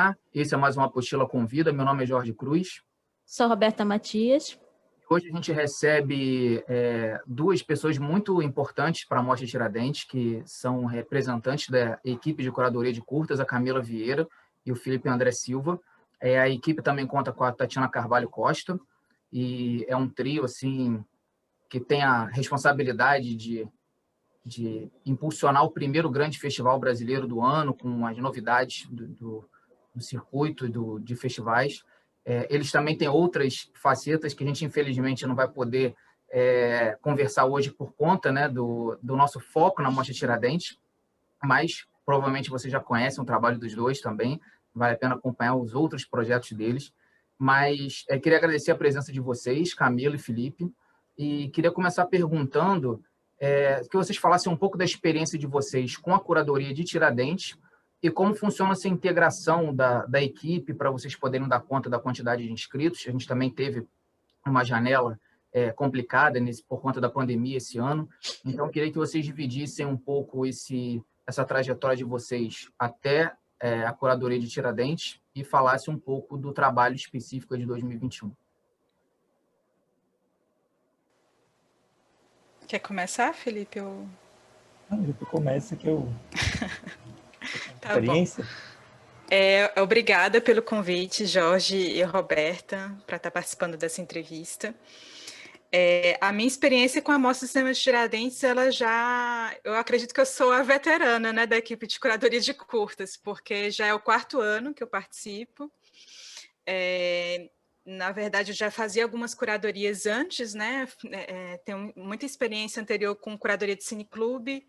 Olá, esse é mais uma Apostila Convida. Meu nome é Jorge Cruz. Sou Roberta Matias. Hoje a gente recebe é, duas pessoas muito importantes para a Mostra Tiradentes, que são representantes da equipe de curadoria de curtas, a Camila Vieira e o Felipe André Silva. É, a equipe também conta com a Tatiana Carvalho Costa, e é um trio assim que tem a responsabilidade de, de impulsionar o primeiro grande festival brasileiro do ano, com as novidades do, do, do circuito do, de festivais. É, eles também têm outras facetas que a gente, infelizmente, não vai poder é, conversar hoje por conta né, do, do nosso foco na Mostra Tiradentes, mas provavelmente você já conhece o trabalho dos dois também, vale a pena acompanhar os outros projetos deles. Mas é, queria agradecer a presença de vocês, Camilo e Felipe, e queria começar perguntando é, que vocês falassem um pouco da experiência de vocês com a curadoria de Tiradentes, e como funciona essa integração da, da equipe para vocês poderem dar conta da quantidade de inscritos. A gente também teve uma janela é, complicada nesse, por conta da pandemia esse ano. Então, eu queria que vocês dividissem um pouco esse, essa trajetória de vocês até é, a curadoria de Tiradentes e falasse um pouco do trabalho específico de 2021. Quer começar, Felipe? Eu... Não, começa que eu Tá experiência. É, obrigada pelo convite, Jorge e Roberta, para estar participando dessa entrevista. É, a minha experiência com a Mostra de Cinema de Tiradentes, ela já... Eu acredito que eu sou a veterana né, da equipe de curadoria de curtas, porque já é o quarto ano que eu participo. É, na verdade, eu já fazia algumas curadorias antes, né? É, tenho muita experiência anterior com curadoria de cineclube,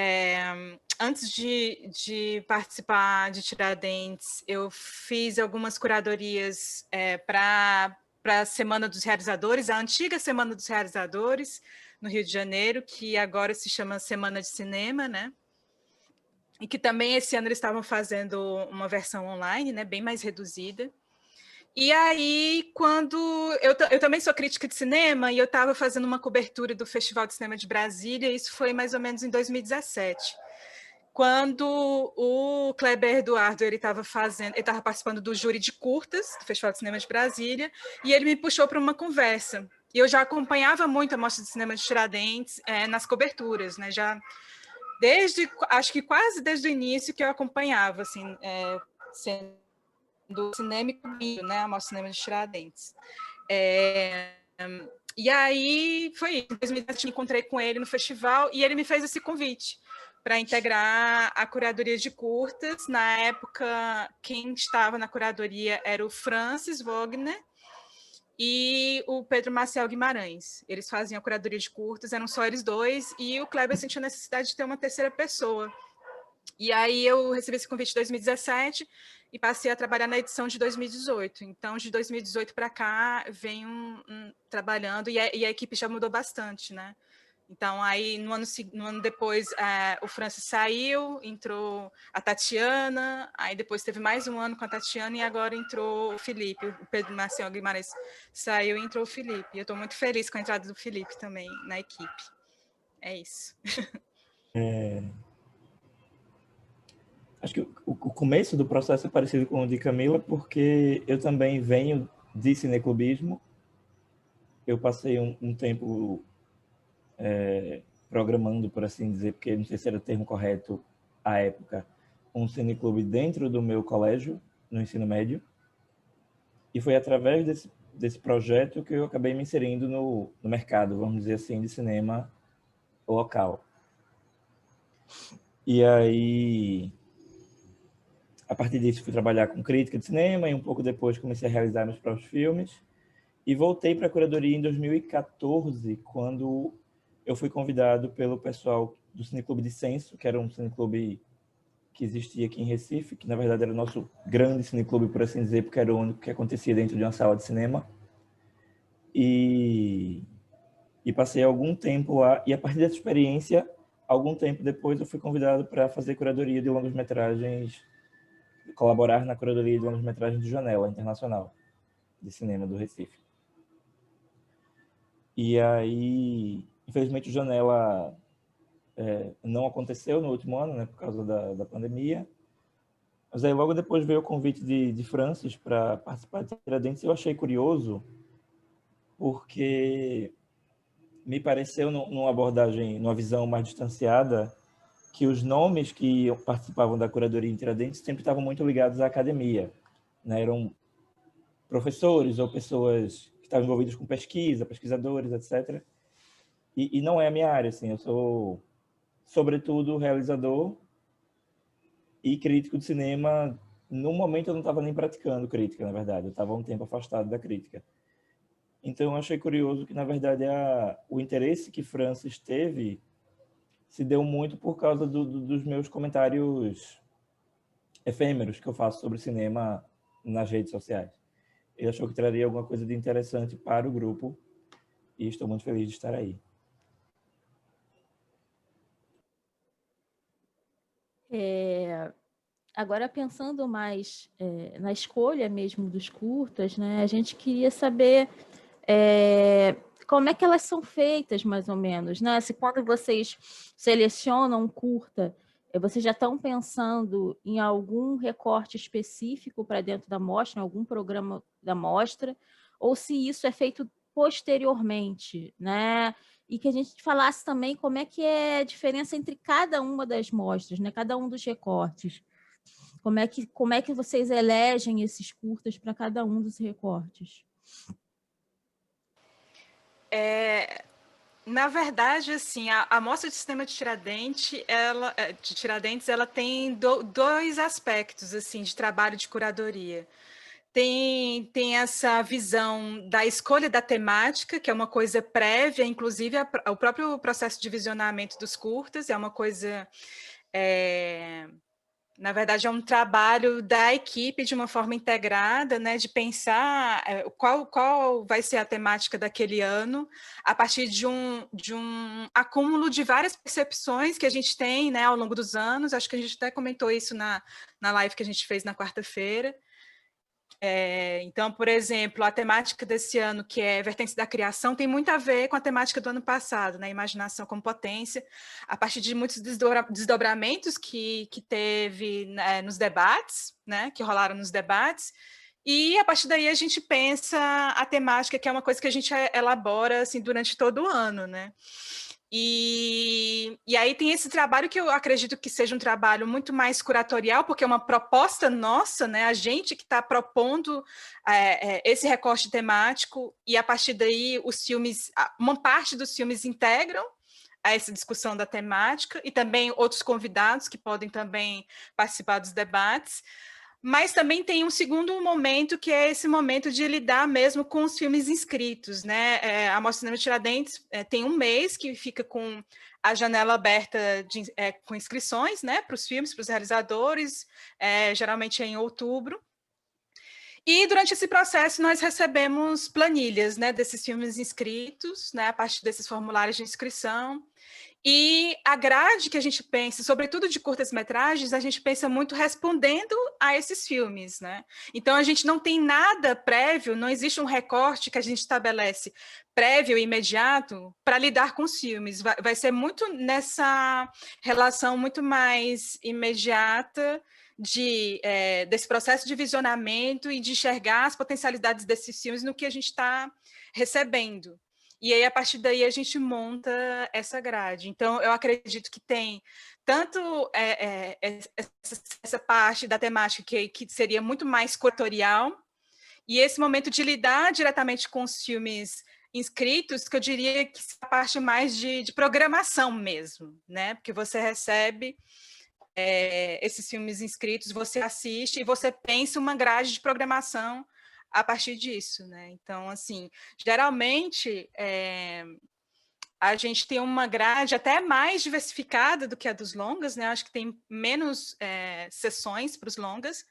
é, antes de, de, participar de Tiradentes, eu fiz algumas curadorias é, para a Semana dos Realizadores, a antiga Semana dos Realizadores, no Rio de Janeiro, que agora se chama Semana de Cinema, né? E que também esse ano eles estavam fazendo uma versão online, né, bem mais reduzida. E aí, quando... Eu, eu também sou crítica de cinema e eu estava fazendo uma cobertura do Festival de Cinema de Brasília, isso foi mais ou menos em 2017 quando o Kleber Eduardo ele estava fazendo, ele estava participando do júri de curtas do Festival de Cinema de Brasília e ele me puxou para uma conversa. E eu já acompanhava muito a mostra de cinema de Tiradentes é, nas coberturas, né? Já desde, acho que quase desde o início que eu acompanhava, assim, é, do cinema comigo, né? A Mostra Cinema de Tiradentes. É, e aí foi em 2017 me encontrei com ele no festival e ele me fez esse convite para integrar a curadoria de curtas. Na época, quem estava na curadoria era o Francis Wagner e o Pedro Marcel Guimarães. Eles faziam a curadoria de curtas, eram só eles dois, e o Kleber sentiu a necessidade de ter uma terceira pessoa. E aí eu recebi esse convite em 2017 e passei a trabalhar na edição de 2018. Então, de 2018 para cá, venho um, trabalhando e a, e a, equipe já mudou bastante, né? Então, aí, no ano, no ano depois, é, o Francis saiu, entrou a Tatiana, aí depois teve mais um ano com a Tatiana e agora entrou o Felipe, o Pedro Marcelo Guimarães saiu e entrou o Felipe. Eu estou muito feliz com a entrada do Felipe também na equipe. É isso. É, Acho que o, o, começo do processo é parecido com o de Camila, porque eu também venho de cineclubismo. Eu passei um, um tempo é, programando, por assim dizer, porque não sei se era o termo correto à época, um cineclube dentro do meu colégio, no ensino médio. E foi através desse, desse projeto que eu acabei me inserindo no, no mercado, vamos dizer assim, de cinema local. E aí, a partir disso, fui trabalhar com crítica de cinema e um pouco depois comecei a realizar meus próprios filmes. E voltei para a curadoria em 2014, quando eu fui convidado pelo pessoal do Cineclube de Censo, que era um cineclube que existia aqui em Recife, que na verdade era o nosso grande cineclube, por assim dizer, porque era o único que acontecia dentro de uma sala de cinema. E, e passei algum tempo lá, e a partir dessa experiência, algum tempo depois eu fui convidado para fazer curadoria de longas-metragens colaborar na curadoria de longas-metragens de Janela Internacional de Cinema do Recife. E aí, infelizmente, o Janela é, não aconteceu no último ano, né, por causa da, da pandemia. Mas aí logo depois veio o convite de, de Francis para participar de Tiradentes eu achei curioso porque me pareceu numa abordagem, numa visão mais distanciada, que os nomes que participavam da curadoria em Tiradentes sempre estavam muito ligados à academia. Né? Eram professores ou pessoas que estavam envolvidas com pesquisa, pesquisadores, etc. E, e não é a minha área, assim, eu sou, sobretudo, realizador e crítico de cinema. No momento eu não estava nem praticando crítica, na verdade, eu estava um tempo afastado da crítica. Então eu achei curioso que, na verdade, a, o interesse que Francis teve se deu muito por causa do, do, dos meus comentários efêmeros que eu faço sobre cinema nas redes sociais. Ele achou que traria alguma coisa de interessante para o grupo e estou muito feliz de estar aí. É, agora, pensando mais é, na escolha mesmo dos curtas, né, a gente queria saber é, como é que elas são feitas, mais ou menos, né? Se quando vocês selecionam curta, é, vocês já estão pensando em algum recorte específico para dentro da mostra, em algum programa da mostra, ou se isso é feito posteriormente, né? E que a gente falasse também como é que é a diferença entre cada uma das mostras, né? Cada um dos recortes. Como é que, como é que vocês elegem esses curtas para cada um dos recortes? É, na verdade, assim, a, a mostra de sistema de Tiradentes, ela, é, de Tiradentes, ela tem do, dois aspectos assim de trabalho de curadoria. Tem, tem essa visão da escolha da temática, que é uma coisa prévia, inclusive a, o próprio processo de visionamento dos curtas, é uma coisa é, na verdade, é um trabalho da equipe de uma forma integrada, né, de pensar é, qual, qual vai ser a temática daquele ano, a partir de um, de um acúmulo de várias percepções que a gente tem né, ao longo dos anos. Acho que a gente até comentou isso na, na live que a gente fez na quarta-feira. É, então, por exemplo, a temática desse ano, que é vertente da criação, tem muito a ver com a temática do ano passado, né? Imaginação como potência, a partir de muitos desdobramentos que, que teve né, nos debates, né? Que rolaram nos debates, e a partir daí a gente pensa a temática, que é uma coisa que a gente elabora assim, durante todo o ano, né? E, e aí tem esse trabalho que eu acredito que seja um trabalho muito mais curatorial, porque é uma proposta nossa, né? A gente que está propondo é, é, esse recorte temático, e a partir daí os filmes, uma parte dos filmes integram a essa discussão da temática, e também outros convidados que podem também participar dos debates. Mas também tem um segundo momento, que é esse momento de lidar mesmo com os filmes inscritos. Né? É, a Mostra Cinema Tiradentes é, tem um mês que fica com a janela aberta de, é, com inscrições né, para os filmes, para os realizadores, é, geralmente é em outubro. E durante esse processo nós recebemos planilhas né, desses filmes inscritos, né, a partir desses formulários de inscrição, e a grade que a gente pensa, sobretudo de curtas-metragens, a gente pensa muito respondendo a esses filmes, né? Então a gente não tem nada prévio, não existe um recorte que a gente estabelece prévio e imediato para lidar com os filmes. Vai, vai ser muito nessa relação muito mais imediata de, é, desse processo de visionamento e de enxergar as potencialidades desses filmes no que a gente está recebendo. E aí, a partir daí, a gente monta essa grade. Então, eu acredito que tem tanto é, é, essa, essa, parte da temática que, que seria muito mais curatorial, e esse momento de lidar diretamente com os filmes inscritos, que eu diria que é a parte mais de, de programação mesmo, né? Porque você recebe é, esses filmes inscritos, você assiste e você pensa uma grade de programação a partir disso, né? Então, assim, geralmente é, a gente tem uma grade até mais diversificada do que a dos longas, né? Acho que tem menos é, sessões para os longas.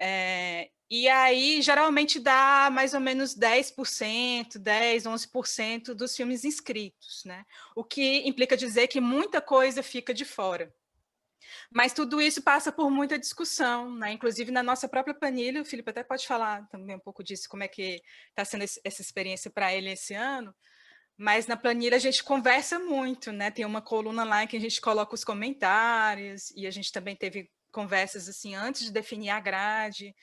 É, e aí, geralmente, dá mais ou menos 10%, 10%, 11% dos filmes inscritos, né? O que implica dizer que muita coisa fica de fora. Mas tudo isso passa por muita discussão, né? inclusive na nossa própria planilha, o Felipe até pode falar também um pouco disso, como é que está sendo essa experiência para ele esse ano, mas na planilha a gente conversa muito, né? Tem uma coluna lá em que a gente coloca os comentários, e a gente também teve conversas assim antes de definir a grade.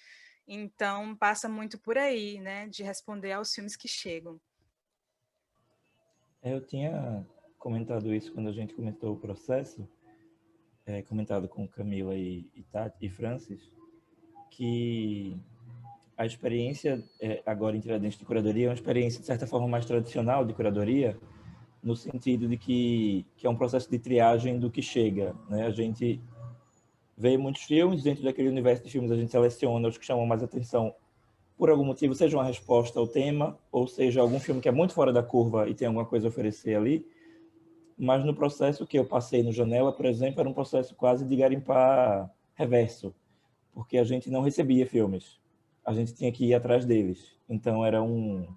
Então, passa muito por aí, né, de responder aos filmes que chegam. É, eu tinha comentado isso quando a gente comentou o processo, é, comentado com Camila e, e, Tati, e Francis, que a experiência é, agora em Tiradentes de curadoria é uma experiência, de certa forma, mais tradicional de curadoria, no sentido de que, que é um processo de triagem do que chega. Né? A gente vê muitos filmes, dentro daquele universo de filmes a gente seleciona os que chamam mais atenção por algum motivo, seja uma resposta ao tema, ou seja algum filme que é muito fora da curva e tem alguma coisa a oferecer ali. Mas no processo que eu passei no Janela, por exemplo, era um processo quase de garimpar reverso, porque a gente não recebia filmes. A gente tinha que ir atrás deles. Então era um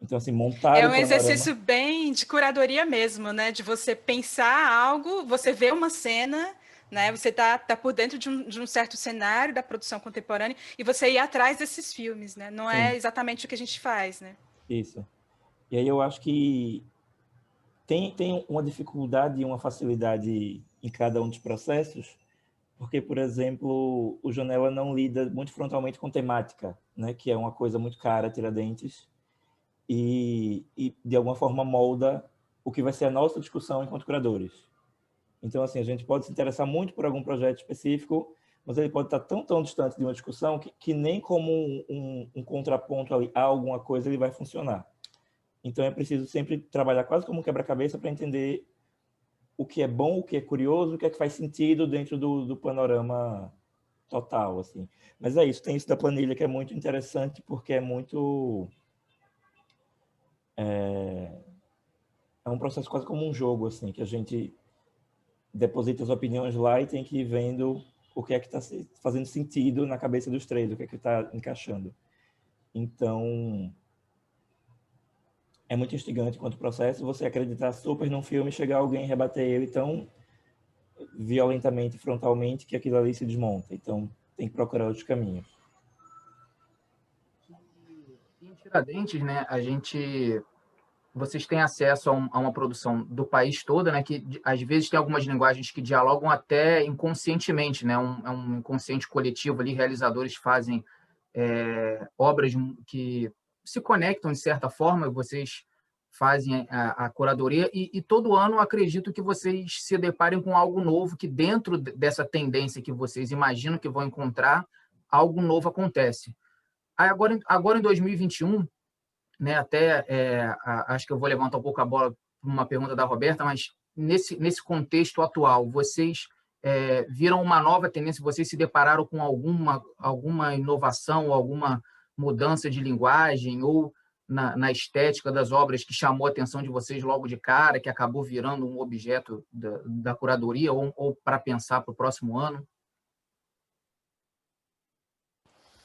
então, assim, montar. É um exercício bem de curadoria mesmo, né? De você pensar algo, você vê uma cena né? Você está tá por dentro de um, de um, certo cenário da produção contemporânea e você ir atrás desses filmes, né? Não é Sim. é exatamente o que a gente faz, né? Isso. E aí eu acho que tem, tem uma dificuldade e uma facilidade em cada um dos processos, porque, por exemplo, o Janela não lida muito frontalmente com temática, né? Que é uma coisa muito cara, Tiradentes, e, e de alguma forma molda o que vai ser a nossa discussão enquanto curadores. Então, assim, a gente pode se interessar muito por algum projeto específico, mas ele pode estar tão, tão distante de uma discussão que, que nem como um, um, um, contraponto ali a alguma coisa ele vai funcionar. Então, é preciso sempre trabalhar quase como um quebra-cabeça para entender o que é bom, o que é curioso, o que é que faz sentido dentro do, do panorama total, assim. Mas é isso, tem isso da planilha que é muito interessante porque é muito... É, é um processo quase como um jogo, assim, que a gente deposita as opiniões lá e tem que ir vendo o que é que está fazendo sentido na cabeça dos três, o que é que está encaixando. Então, é muito instigante quanto processo você acreditar super num filme chegar alguém rebater ele tão violentamente, frontalmente, que aquilo ali se desmonta. Então, tem que procurar outros caminhos. Em Tiradentes, né, a gente vocês têm acesso a, um, a, uma produção do país todo, né? Que às vezes tem algumas linguagens que dialogam até inconscientemente, né? Um, é um inconsciente coletivo ali, realizadores fazem é, obras que se conectam de certa forma, vocês fazem a, a curadoria e, e, todo ano acredito que vocês se deparem com algo novo que dentro dessa tendência que vocês imaginam que vão encontrar, algo novo acontece. Aí agora, agora em 2021 né? Até é, acho que eu vou levantar um pouco a bola para uma pergunta da Roberta, mas nesse, nesse contexto atual, vocês é, viram uma nova tendência? Vocês se depararam com alguma, alguma inovação, alguma mudança de linguagem ou na, na, estética das obras que chamou a atenção de vocês logo de cara, que acabou virando um objeto da, da curadoria ou, ou para pensar para o próximo ano?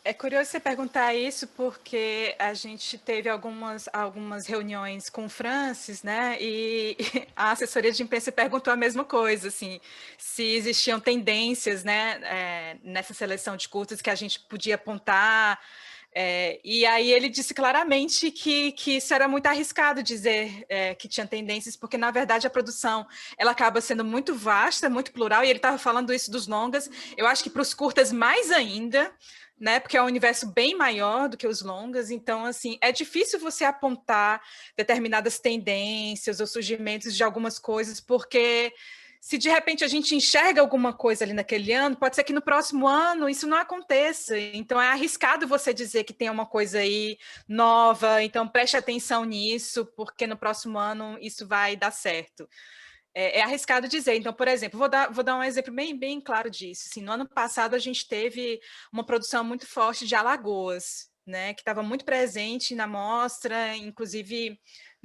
É curioso você perguntar isso, porque a gente teve algumas, algumas reuniões com o Francis, né? E a assessoria de imprensa perguntou a mesma coisa, assim, se existiam tendências, né, é, nessa seleção de curtas que a gente podia apontar. É, e aí ele disse claramente que, que isso era muito arriscado dizer é, que tinha tendências, porque na verdade a produção ela acaba sendo muito vasta, muito plural, e ele estava falando isso dos longas. Eu acho que para os curtas mais ainda, né? Porque é um universo bem maior do que os longas, então assim, é difícil você apontar determinadas tendências ou surgimentos de algumas coisas, porque se de repente a gente enxerga alguma coisa ali naquele ano, pode ser que no próximo ano isso não aconteça. Então é arriscado você dizer que tem uma coisa aí nova, então preste atenção nisso, porque no próximo ano isso vai dar certo é, é, arriscado dizer. Então, por exemplo, vou dar, vou dar um exemplo bem, bem claro disso. Assim, no ano passado, a gente teve uma produção muito forte de Alagoas, né, que estava muito presente na mostra, inclusive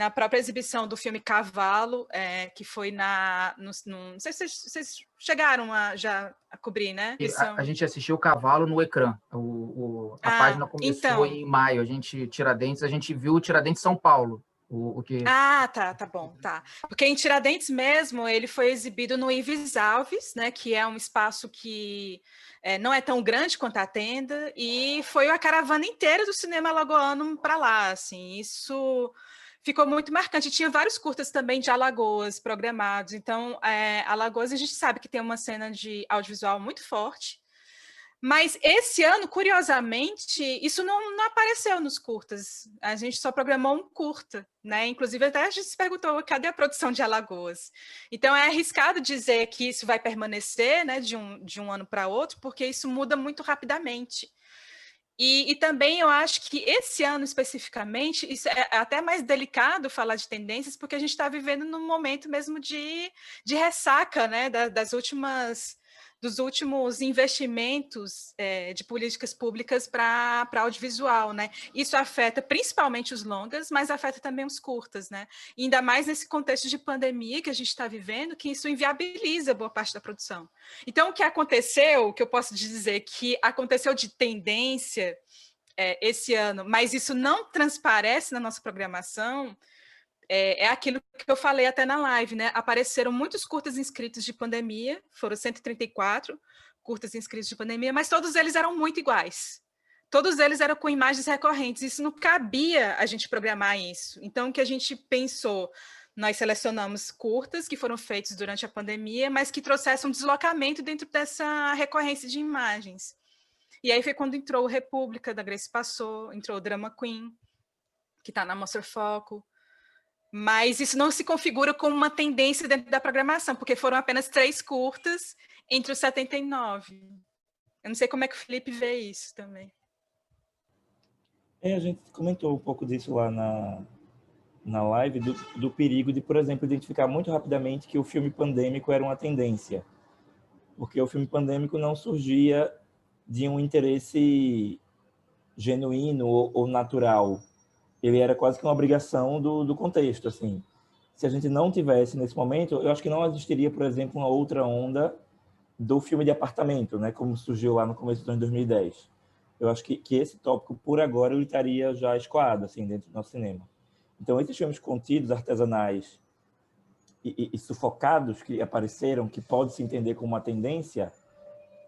na própria exibição do filme Cavalo, é, que foi na. No, no, não sei se vocês, vocês chegaram a, já a cobrir, né? A, a, gente assistiu o Cavalo no ecrã. O, o a ah, página começou então... em maio. A gente, Tiradentes, a gente viu o Tiradentes São Paulo. O, o que... Ah, tá, tá bom, tá. Porque em Tiradentes mesmo, ele foi exibido no Ives Alves, né, que é um espaço que é, não é tão grande quanto a tenda, e foi a caravana inteira do cinema alagoano para lá, assim, isso ficou muito marcante. Tinha vários curtas também de Alagoas programados. Então, é, Alagoas, a gente sabe que tem uma cena de audiovisual muito forte. Mas esse ano, curiosamente, isso não, não, apareceu nos curtas. A gente só programou um curta, né? Inclusive, até a gente se perguntou cadê a produção de Alagoas. Então, é arriscado dizer que isso vai permanecer né, de, um, de um ano para outro, porque isso muda muito rapidamente. E, e, também eu acho que esse ano especificamente, isso é até mais delicado falar de tendências, porque a gente está vivendo num momento mesmo de, de ressaca né, das últimas dos últimos investimentos é, de políticas públicas para audiovisual, né? Isso afeta principalmente os longas, mas afeta também os curtas, né? E ainda mais nesse contexto de pandemia que a gente está vivendo, que isso inviabiliza boa parte da produção. Então, o que aconteceu, o que eu posso dizer que aconteceu de tendência é, esse ano, mas isso não transparece na nossa programação, é, é, aquilo que eu falei até na live, né? Apareceram muitos curtas inscritos de pandemia, foram 134 curtas inscritos de pandemia, mas todos eles eram muito iguais. Todos eles eram com imagens recorrentes, isso não cabia a gente programar isso. Então, o que a gente pensou, nós selecionamos curtas que foram feitos durante a pandemia, mas que trouxessem um deslocamento dentro dessa recorrência de imagens. E aí foi quando entrou o República, da Grace Passou, entrou o Drama Queen, que está na Mostra Foco, mas isso não se configura como uma tendência dentro da programação, porque foram apenas três curtas entre os 79. Eu não sei como é que o Felipe vê isso também. É, a gente comentou um pouco disso lá na, na live, do, do perigo de, por exemplo, identificar muito rapidamente que o filme pandêmico era uma tendência. Porque o filme pandêmico não surgia de um interesse genuíno ou, ou natural ele era quase que uma obrigação do, do contexto, assim. Se a gente não tivesse nesse momento, eu acho que não existiria, por exemplo, uma outra onda do filme de apartamento, né, como surgiu lá no começo do ano de 2010. Eu acho que, que esse tópico, por agora, ele estaria já escoado, assim, dentro do nosso cinema. Então, esses filmes contidos, artesanais e, e, e sufocados que apareceram, que pode se entender como uma tendência,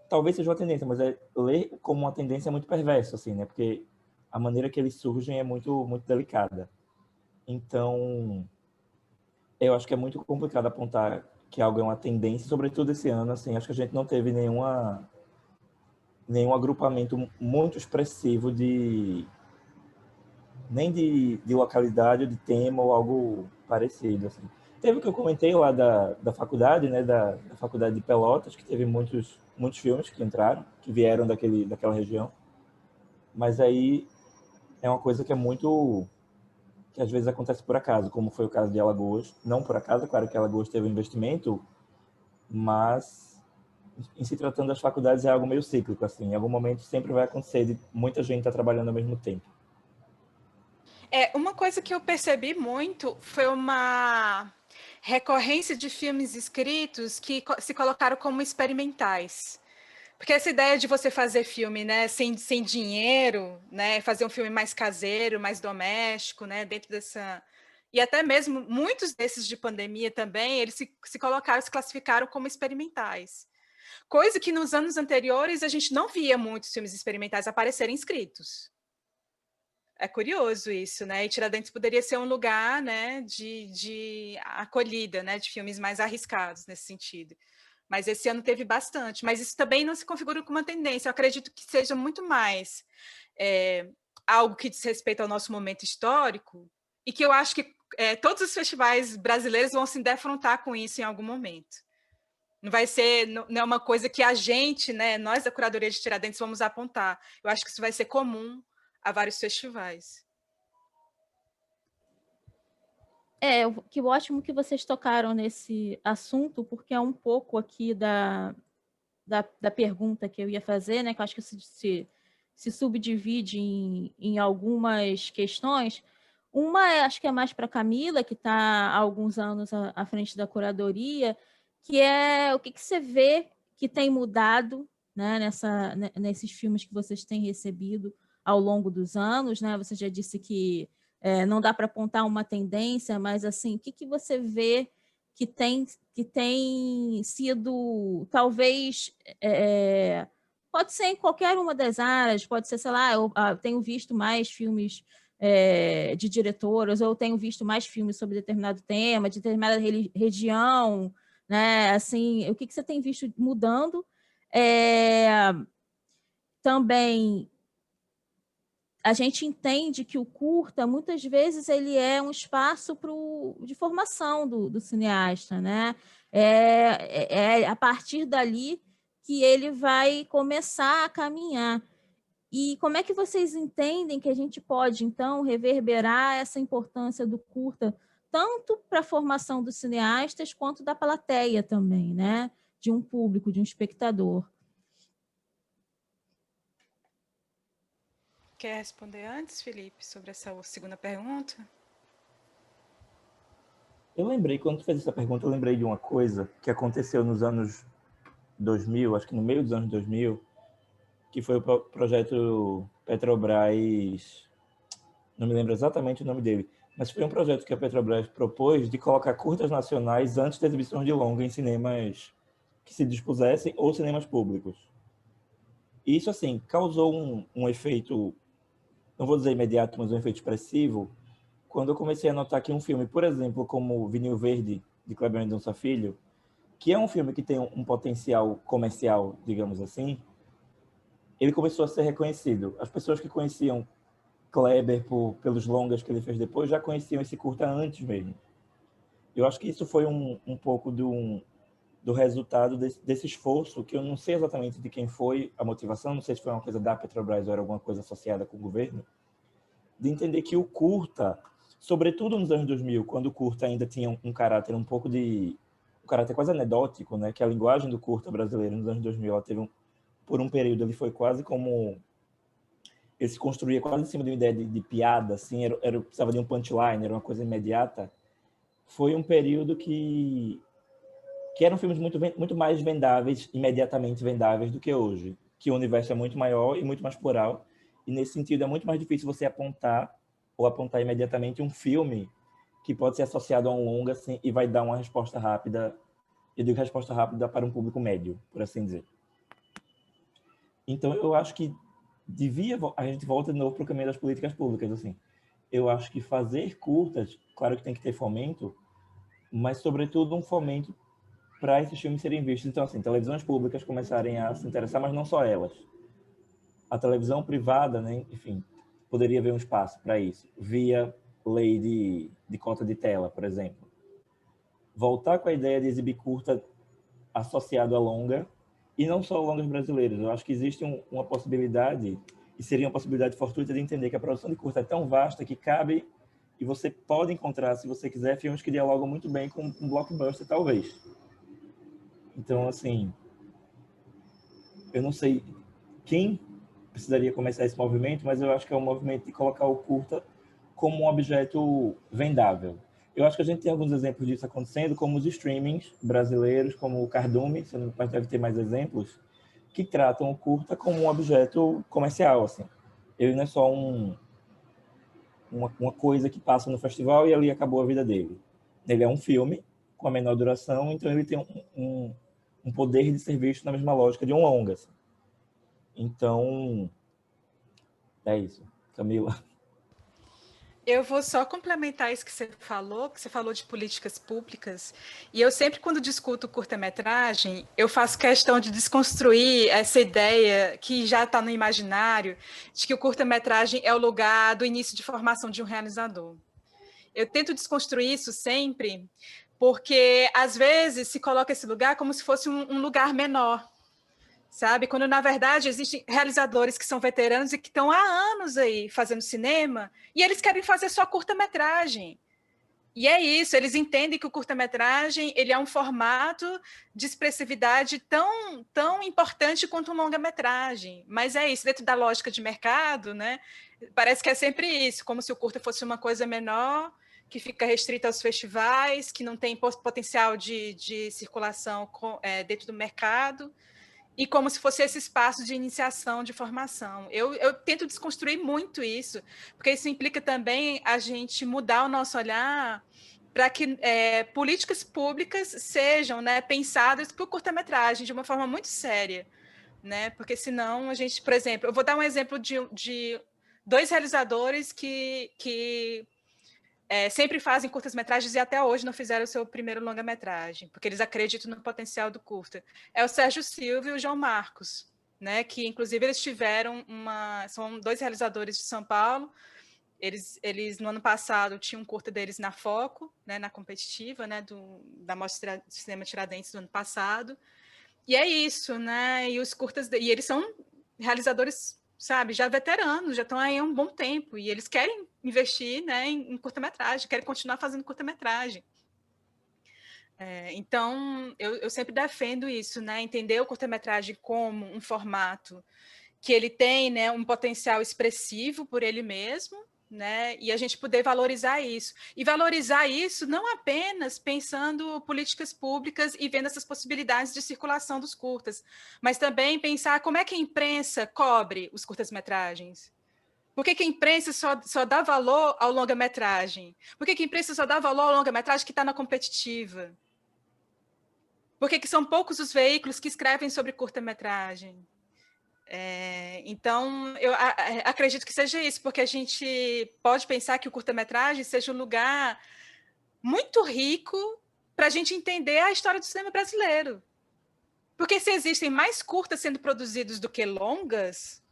talvez seja uma tendência, mas é ler como uma tendência muito perversa, assim, né? Porque a maneira que eles surgem é muito, muito delicada. Então, eu acho que é muito complicado apontar que algo é uma tendência, sobretudo esse ano, assim, acho que a gente não teve nenhuma nenhum agrupamento muito expressivo de nem de, de localidade, de tema ou algo parecido, assim. Teve o que eu comentei lá da, da faculdade, né, da, da faculdade de Pelotas, que teve muitos muitos filmes que entraram, que vieram daquele daquela região. Mas aí é uma coisa que é muito que às vezes acontece por acaso, como foi o caso de Alagoas. Não por acaso, claro que Alagoas teve um investimento, mas em se tratando das faculdades é algo meio cíclico, assim. Em algum momento sempre vai acontecer de muita gente estar tá trabalhando ao mesmo tempo. É, uma coisa que eu percebi muito foi uma recorrência de filmes escritos que se colocaram como experimentais. Porque essa ideia de você fazer filme, né, sem, sem dinheiro, né, fazer um filme mais caseiro, mais doméstico, né, dentro dessa e até mesmo muitos desses de pandemia também, eles se, se colocaram, se classificaram como experimentais. Coisa que nos anos anteriores a gente não via muitos filmes experimentais aparecerem escritos. É curioso isso, né? E Tiradentes poderia ser um lugar, né, de, de acolhida, né, de filmes mais arriscados nesse sentido mas esse ano teve bastante. Mas isso também não se configura como uma tendência. Eu acredito que seja muito mais é, algo que diz respeito ao nosso momento histórico e que eu acho que é, todos os festivais brasileiros vão se defrontar com isso em algum momento. Não vai ser não é uma coisa que a gente, né, nós da curadoria de Tiradentes vamos apontar. Eu acho que isso vai ser comum a vários festivais. É, que ótimo que vocês tocaram nesse assunto, porque é um pouco aqui da, da, da pergunta que eu ia fazer, né? Que eu acho que se, se, se subdivide em, em algumas questões. Uma, é, acho que é mais para Camila, que está há alguns anos à, à, frente da curadoria, que é o que, que você vê que tem mudado né, nessa, nesses filmes que vocês têm recebido ao longo dos anos. Né? Você já disse que é, não dá para apontar uma tendência, mas assim, o que, que você vê que tem, que tem sido, talvez, é, pode ser em qualquer uma das áreas, pode ser, sei lá, eu ah, tenho visto mais filmes é, de diretoras, ou tenho visto mais filmes sobre determinado tema, de determinada região, né? Assim, o que, que você tem visto mudando? É, também a gente entende que o curta, muitas vezes, ele é um espaço pro, de formação do, do cineasta, né? É, é, é a partir dali que ele vai começar a caminhar. E como é que vocês entendem que a gente pode, então, reverberar essa importância do curta, tanto para a formação dos cineastas, quanto da plateia também, né? De um público, de um espectador. Quer responder antes, Felipe, sobre essa segunda pergunta? Eu lembrei, quando tu fez essa pergunta, eu lembrei de uma coisa que aconteceu nos anos 2000, acho que no meio dos anos 2000, que foi o projeto Petrobras, não me lembro exatamente o nome dele, mas foi um projeto que a Petrobras propôs de colocar curtas nacionais antes da exibição de longa em cinemas que se dispusessem ou cinemas públicos. Isso, assim, causou um, um efeito não vou dizer imediato, mas um efeito expressivo, quando eu comecei a notar que um filme, por exemplo, como Vinil Verde, de Kleber Mendonça Filho, que é um filme que tem um potencial comercial, digamos assim, ele começou a ser reconhecido. As pessoas que conheciam Kleber por, pelos longas que ele fez depois já conheciam esse curta antes mesmo. Eu acho que isso foi um, um pouco do, do resultado desse, desse, esforço, que eu não sei exatamente de quem foi a motivação, não sei se foi uma coisa da Petrobras ou era alguma coisa associada com o governo, de entender que o curta, sobretudo nos anos 2000, quando o curta ainda tinha um, um caráter um pouco de... um caráter quase anedótico, né? que a linguagem do curta brasileiro nos anos 2000, ela teve um, por um período, ele foi quase como... ele se construía quase em cima de uma ideia de, de piada, assim, era, era, precisava de um punchline, era uma coisa imediata. Foi um período que que eram filmes muito, muito mais vendáveis, imediatamente vendáveis do que hoje, que o universo é muito maior e muito mais plural, e nesse sentido é muito mais difícil você apontar ou apontar imediatamente um filme que pode ser associado a um longa assim, e vai dar uma resposta rápida, eu digo resposta rápida para um público médio, por assim dizer. Então eu acho que devia, a gente volta de novo para o caminho das políticas públicas, assim. Eu acho que fazer curtas, claro que tem que ter fomento, mas sobretudo um fomento para esses filmes serem vistos. Então, assim, televisões públicas começarem a se interessar, mas não só elas. A televisão privada, né, enfim, poderia haver um espaço para isso, via lei de, de cota de tela, por exemplo. Voltar com a ideia de exibir curta associado a longa, e não só longas brasileiras. Eu acho que existe um, uma possibilidade, e seria uma possibilidade fortuita de entender que a produção de curta é tão vasta que cabe, e você pode encontrar, se você quiser, filmes que dialogam muito bem com um blockbuster, talvez então, assim, eu não sei quem precisaria começar esse movimento, mas eu acho que é um movimento de colocar o curta como um objeto vendável. Eu acho que a gente tem alguns exemplos disso acontecendo, como os streamings brasileiros, como o Cardume, mas deve ter mais exemplos, que tratam o curta como um objeto comercial, assim. Ele não é só um, uma, uma coisa que passa no festival e ali acabou a vida dele. Ele é um filme com a menor duração, então ele tem um, um, um poder de ser visto na mesma lógica de um longa. Assim. Então, é isso. Camila. Eu vou só complementar isso que você falou, que você falou de políticas públicas, e eu sempre, quando discuto curta-metragem, eu faço questão de desconstruir essa ideia que já está no imaginário, de que o curta-metragem é o lugar do início de formação de um realizador. Eu tento desconstruir isso sempre, porque às vezes se coloca esse lugar como se fosse um, um lugar menor, sabe? Quando na verdade existem realizadores que são veteranos e que estão há anos aí fazendo cinema e eles querem fazer só curta-metragem. E é isso, eles entendem que o curta-metragem ele é um formato de expressividade tão, tão importante quanto um longa-metragem. Mas é isso, dentro da lógica de mercado, né? Parece que é sempre isso, como se o curta fosse uma coisa menor que fica restrita aos festivais, que não tem potencial de, de circulação com, é, dentro do mercado, e como se fosse esse espaço de iniciação, de formação. Eu, eu tento desconstruir muito isso, porque isso implica também a gente mudar o nosso olhar para que é, políticas públicas sejam né, pensadas por curta-metragem de uma forma muito séria, né? Porque senão a gente, por exemplo, eu vou dar um exemplo de, de dois realizadores que, que é, sempre fazem curtas-metragens e até hoje não fizeram o seu primeiro longa-metragem, porque eles acreditam no potencial do curta. É o Sérgio Silva e o João Marcos, né, que inclusive eles tiveram uma... São dois realizadores de São Paulo, eles, eles no ano passado tinham um curta deles na Foco, né, na competitiva, né, do, da Mostra de Cinema Tiradentes do ano passado, e é isso, né, e os curtas... De, e eles são realizadores sabe, já veteranos, já estão aí há um bom tempo, e eles querem investir né, em, em curta-metragem, querem continuar fazendo curta-metragem. É, então, eu, eu, sempre defendo isso, né, entender o curta-metragem como um formato que ele tem né, um potencial expressivo por ele mesmo, né? E a gente poder valorizar isso. E valorizar isso não apenas pensando políticas públicas e vendo essas possibilidades de circulação dos curtas, mas também pensar como é que a imprensa cobre os curtas-metragens. Por que, que, a imprensa só, só dá valor ao longa-metragem? Por que, que, a imprensa só dá valor ao longa-metragem que está na competitiva? Por que, que são poucos os veículos que escrevem sobre curta-metragem? É, então, eu a, acredito que seja isso, porque a gente pode pensar que o curta-metragem seja um lugar muito rico para a gente entender a história do cinema brasileiro. Porque se existem mais curtas sendo produzidos do que longas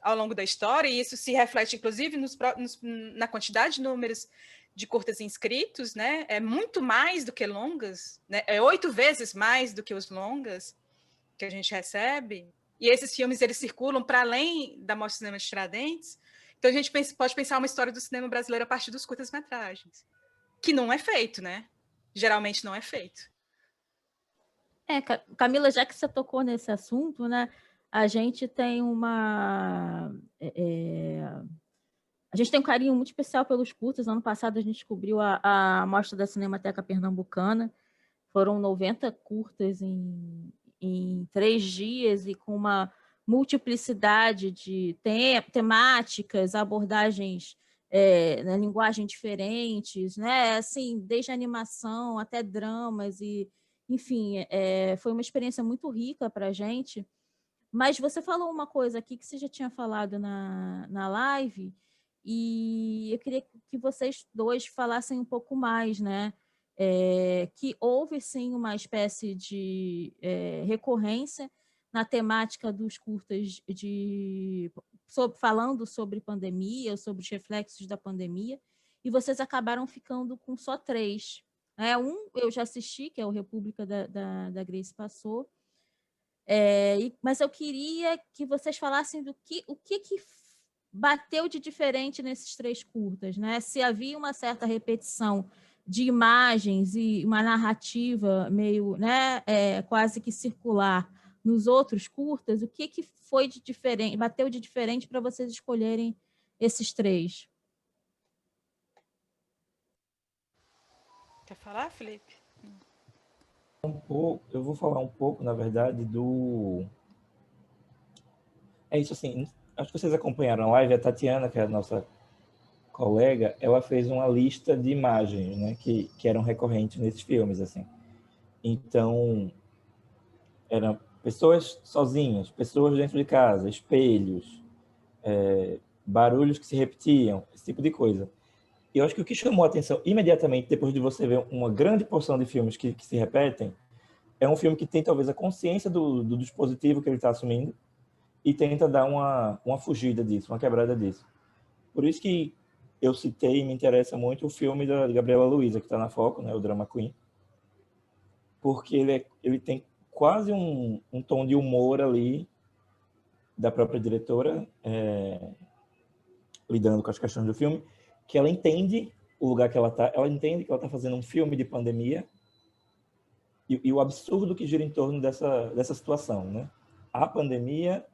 ao longo da história, e isso se reflete, inclusive, nos, nos, na quantidade de números de curtas inscritos, né? É muito mais do que longas, né? É oito vezes mais do que os longas que a gente recebe. E esses filmes eles circulam para além da Mostra Cinema de Tiradentes. Então a gente pode pensar uma história do cinema brasileiro a partir dos curtas-metragens, que não é feito, né? Geralmente não é feito. É, Camila, já que você tocou nesse assunto, né? A gente tem uma. É, é, a gente tem um carinho muito especial pelos curtas. Ano passado a gente descobriu a, a Mostra da Cinemateca Pernambucana. Foram 90 curtas em, em três dias e com uma multiplicidade de te temáticas, abordagens é, na linguagem diferentes, né? Assim, desde animação até dramas e, enfim, é, foi uma experiência muito rica para a gente. Mas você falou uma coisa aqui que você já tinha falado na, na live e eu queria que vocês dois falassem um pouco mais, né? É, que houve sim uma espécie de é, recorrência na temática dos curtas de sobre, falando sobre pandemia, sobre os reflexos da pandemia, e vocês acabaram ficando com só três. É, um eu já assisti, que é o República da, da, da Grace Passou, é, e, mas eu queria que vocês falassem do que o que, que bateu de diferente nesses três curtas, né? Se havia uma certa repetição de imagens e uma narrativa meio, né, é, quase que circular nos outros curtas, o que, que foi de diferente, bateu de diferente para vocês escolherem esses três? Quer falar, Felipe? Um pouco, eu vou falar um pouco, na verdade, do. É isso assim, acho que vocês acompanharam a live, a Tatiana, que é a nossa colega, ela fez uma lista de imagens, né, que, que eram recorrentes nesses filmes, assim. Então, eram pessoas sozinhas, pessoas dentro de casa, espelhos, é, barulhos que se repetiam, esse tipo de coisa. E eu acho que o que chamou a atenção imediatamente, depois de você ver uma grande porção de filmes que, que se repetem, é um filme que tem talvez a consciência do, do dispositivo que ele está assumindo e tenta dar uma, uma fugida disso, uma quebrada disso. Por isso que eu citei e me interessa muito o filme da Gabriela Luiza, que está na Foco, né, o Drama Queen, porque ele, é, ele tem quase um, um tom de humor ali da própria diretora, é, lidando com as questões do filme, que ela entende o lugar que ela está, ela entende que ela está fazendo um filme de pandemia e, e, o absurdo que gira em torno dessa, dessa situação, né? A pandemia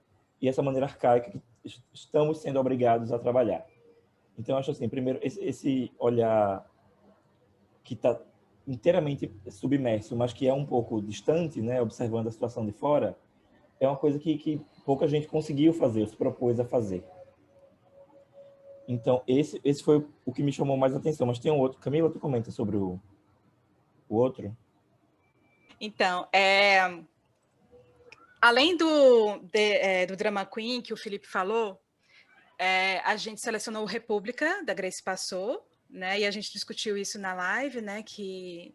e essa maneira arcaica que estamos sendo obrigados a trabalhar. Então, acho assim, primeiro, esse, esse olhar que está inteiramente submerso, mas que é um pouco distante, né, observando a situação de fora, é uma coisa que, que pouca gente conseguiu fazer, se propôs a fazer. Então, esse, esse foi o que me chamou mais atenção. Mas tem um outro. Camila, tu comenta sobre o, o outro? Então, é, além do, de, é, do Drama Queen que o Felipe falou, é, a gente selecionou República, da Grace Passou, né? E a gente discutiu isso na live, né? Que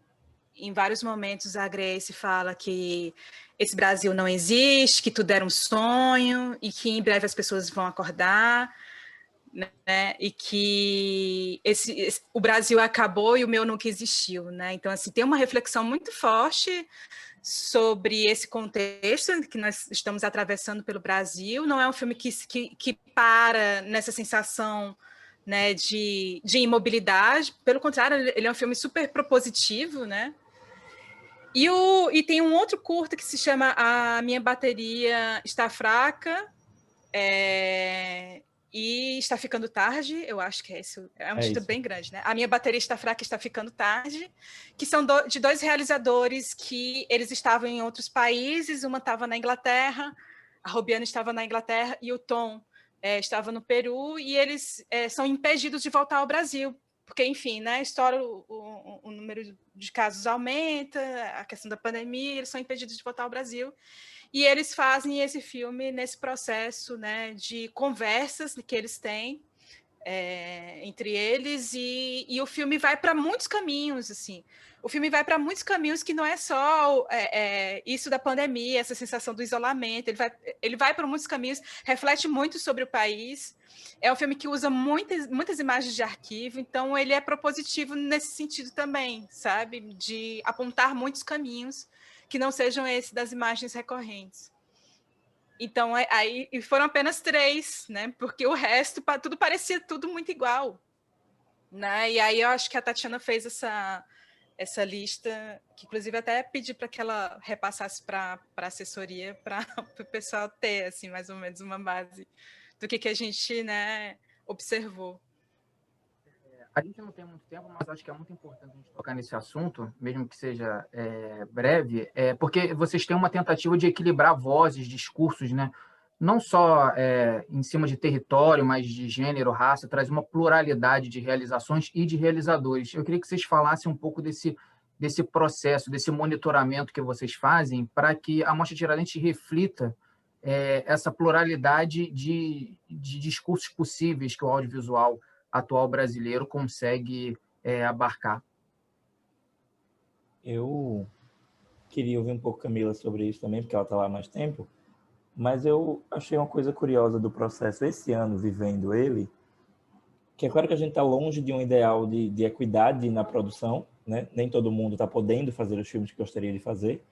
em vários momentos a Grace fala que esse Brasil não existe, que tudo era um sonho e que em breve as pessoas vão acordar, né? E que esse, esse, o Brasil acabou e o meu nunca existiu, né? Então assim tem uma reflexão muito forte sobre esse contexto que nós estamos atravessando pelo Brasil. Não é um filme que, que, que para nessa sensação né, de, de imobilidade, pelo contrário, ele é um filme super propositivo, né? E, o, e tem um outro curto que se chama A Minha Bateria Está Fraca é, e Está Ficando Tarde, eu acho que é esse, é um é título isso. bem grande, né? A Minha Bateria Está Fraca Está Ficando Tarde, que são do, de dois realizadores que eles estavam em outros países, uma estava na Inglaterra, a Robiana estava na Inglaterra e o Tom é, estava no Peru, e eles é, são impedidos de voltar ao Brasil porque, enfim, né, estoura o, o, o, número de casos aumenta, a questão da pandemia, eles são impedidos de voltar ao Brasil. E eles fazem esse filme nesse processo né, de conversas que eles têm é, entre eles, e, e o filme vai para muitos caminhos, assim. O filme vai para muitos caminhos que não é só é, é, isso da pandemia, essa sensação do isolamento, ele vai, ele vai para muitos caminhos, reflete muito sobre o país, é um filme que usa muitas, muitas imagens de arquivo, então ele é propositivo nesse sentido também, sabe? De apontar muitos caminhos que não sejam esses das imagens recorrentes. Então, é, aí foram apenas três, né? Porque o resto, tudo parecia tudo muito igual. Né? E aí eu acho que a Tatiana fez essa, essa lista, que inclusive até pedi para que ela repassasse para a assessoria, para o pessoal ter, assim, mais ou menos uma base do que, que a gente né, observou. A gente não tem muito tempo, mas acho que é muito importante a gente tocar nesse assunto, mesmo que seja é, breve, é, porque vocês têm uma tentativa de equilibrar vozes, discursos, né? não só é, em cima de território, mas de gênero, raça, traz uma pluralidade de realizações e de realizadores. Eu queria que vocês falassem um pouco desse, desse processo, desse monitoramento que vocês fazem, para que a Mostra Tiradentes reflita é, essa pluralidade de, de discursos possíveis que o audiovisual atual brasileiro consegue é, abarcar. Eu queria ouvir um pouco Camila sobre isso também, porque ela está lá há mais tempo, mas eu achei uma coisa curiosa do processo esse ano, vivendo ele, que é claro que a gente está longe de um ideal de, de equidade na produção, né? nem todo mundo está podendo fazer os filmes que gostaria de fazer,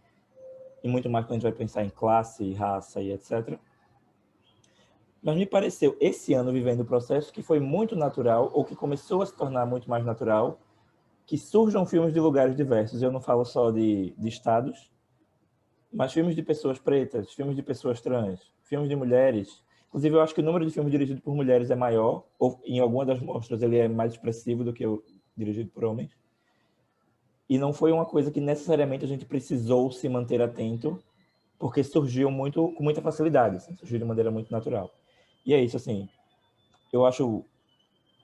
e muito mais quando a gente vai pensar em classe, raça e etc. Mas me pareceu, esse ano, vivendo o processo, que foi muito natural, ou que começou a se tornar muito mais natural, que surjam filmes de lugares diversos. Eu não falo só de, de estados, mas filmes de pessoas pretas, filmes de pessoas trans, filmes de mulheres. Inclusive, eu acho que o número de filmes dirigidos por mulheres é maior, ou em alguma das mostras ele é mais expressivo do que o dirigido por homens. E não foi uma coisa que necessariamente a gente precisou se manter atento, porque surgiu muito com muita facilidade, assim, surgiu de maneira muito natural. E é isso, assim, eu acho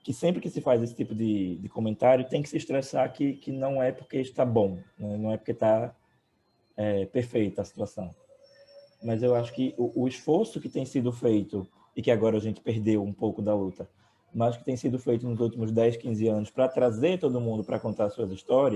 que sempre que se faz esse tipo de, de comentário, tem que se estressar que, que não é porque está bom, né? não é porque está é, perfeita a situação. Mas eu acho que o, o esforço que tem sido feito, e que agora a gente perdeu um pouco da luta, mas que tem sido feito nos últimos 10, 15 anos para trazer todo mundo para contar suas histórias,